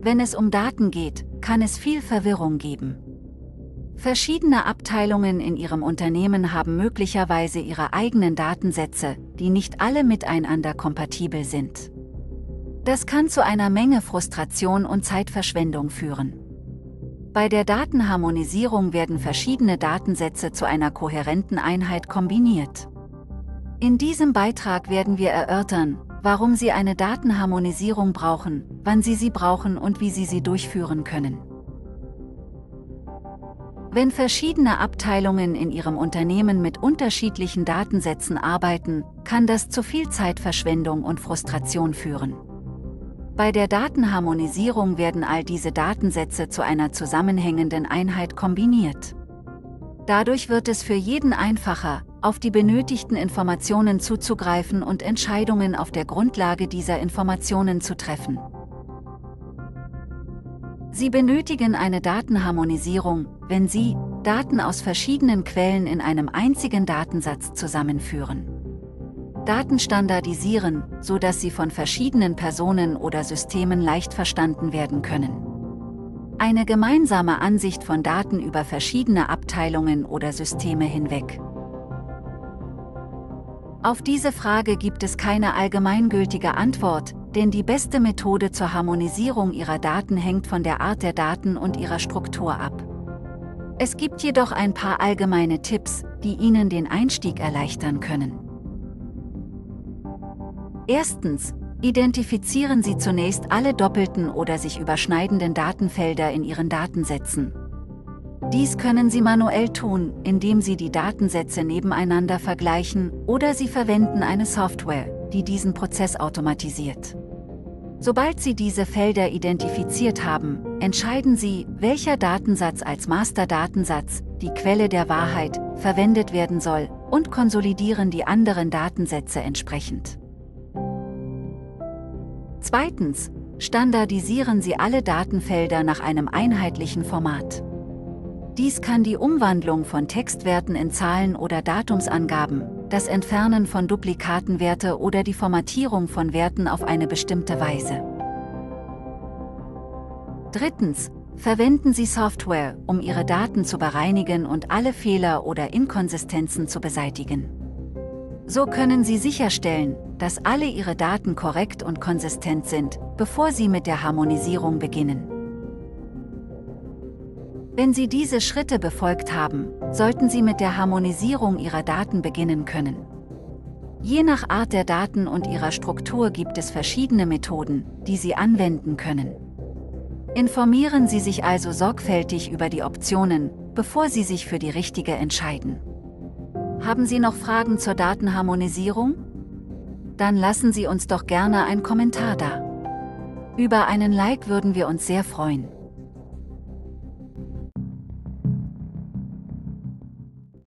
Wenn es um Daten geht, kann es viel Verwirrung geben. Verschiedene Abteilungen in Ihrem Unternehmen haben möglicherweise ihre eigenen Datensätze, die nicht alle miteinander kompatibel sind. Das kann zu einer Menge Frustration und Zeitverschwendung führen. Bei der Datenharmonisierung werden verschiedene Datensätze zu einer kohärenten Einheit kombiniert. In diesem Beitrag werden wir erörtern, warum Sie eine Datenharmonisierung brauchen, wann Sie sie brauchen und wie Sie sie durchführen können. Wenn verschiedene Abteilungen in Ihrem Unternehmen mit unterschiedlichen Datensätzen arbeiten, kann das zu viel Zeitverschwendung und Frustration führen. Bei der Datenharmonisierung werden all diese Datensätze zu einer zusammenhängenden Einheit kombiniert. Dadurch wird es für jeden einfacher, auf die benötigten Informationen zuzugreifen und Entscheidungen auf der Grundlage dieser Informationen zu treffen. Sie benötigen eine Datenharmonisierung, wenn Sie Daten aus verschiedenen Quellen in einem einzigen Datensatz zusammenführen. Daten standardisieren, sodass sie von verschiedenen Personen oder Systemen leicht verstanden werden können. Eine gemeinsame Ansicht von Daten über verschiedene Abteilungen oder Systeme hinweg. Auf diese Frage gibt es keine allgemeingültige Antwort, denn die beste Methode zur Harmonisierung Ihrer Daten hängt von der Art der Daten und ihrer Struktur ab. Es gibt jedoch ein paar allgemeine Tipps, die Ihnen den Einstieg erleichtern können. Erstens, identifizieren Sie zunächst alle doppelten oder sich überschneidenden Datenfelder in Ihren Datensätzen. Dies können Sie manuell tun, indem Sie die Datensätze nebeneinander vergleichen oder Sie verwenden eine Software, die diesen Prozess automatisiert. Sobald Sie diese Felder identifiziert haben, entscheiden Sie, welcher Datensatz als Masterdatensatz, die Quelle der Wahrheit, verwendet werden soll und konsolidieren die anderen Datensätze entsprechend. Zweitens, standardisieren Sie alle Datenfelder nach einem einheitlichen Format. Dies kann die Umwandlung von Textwerten in Zahlen oder Datumsangaben, das Entfernen von Duplikatenwerte oder die Formatierung von Werten auf eine bestimmte Weise. Drittens, verwenden Sie Software, um Ihre Daten zu bereinigen und alle Fehler oder Inkonsistenzen zu beseitigen. So können Sie sicherstellen, dass alle Ihre Daten korrekt und konsistent sind, bevor Sie mit der Harmonisierung beginnen. Wenn Sie diese Schritte befolgt haben, sollten Sie mit der Harmonisierung Ihrer Daten beginnen können. Je nach Art der Daten und ihrer Struktur gibt es verschiedene Methoden, die Sie anwenden können. Informieren Sie sich also sorgfältig über die Optionen, bevor Sie sich für die richtige entscheiden. Haben Sie noch Fragen zur Datenharmonisierung? Dann lassen Sie uns doch gerne einen Kommentar da. Über einen Like würden wir uns sehr freuen.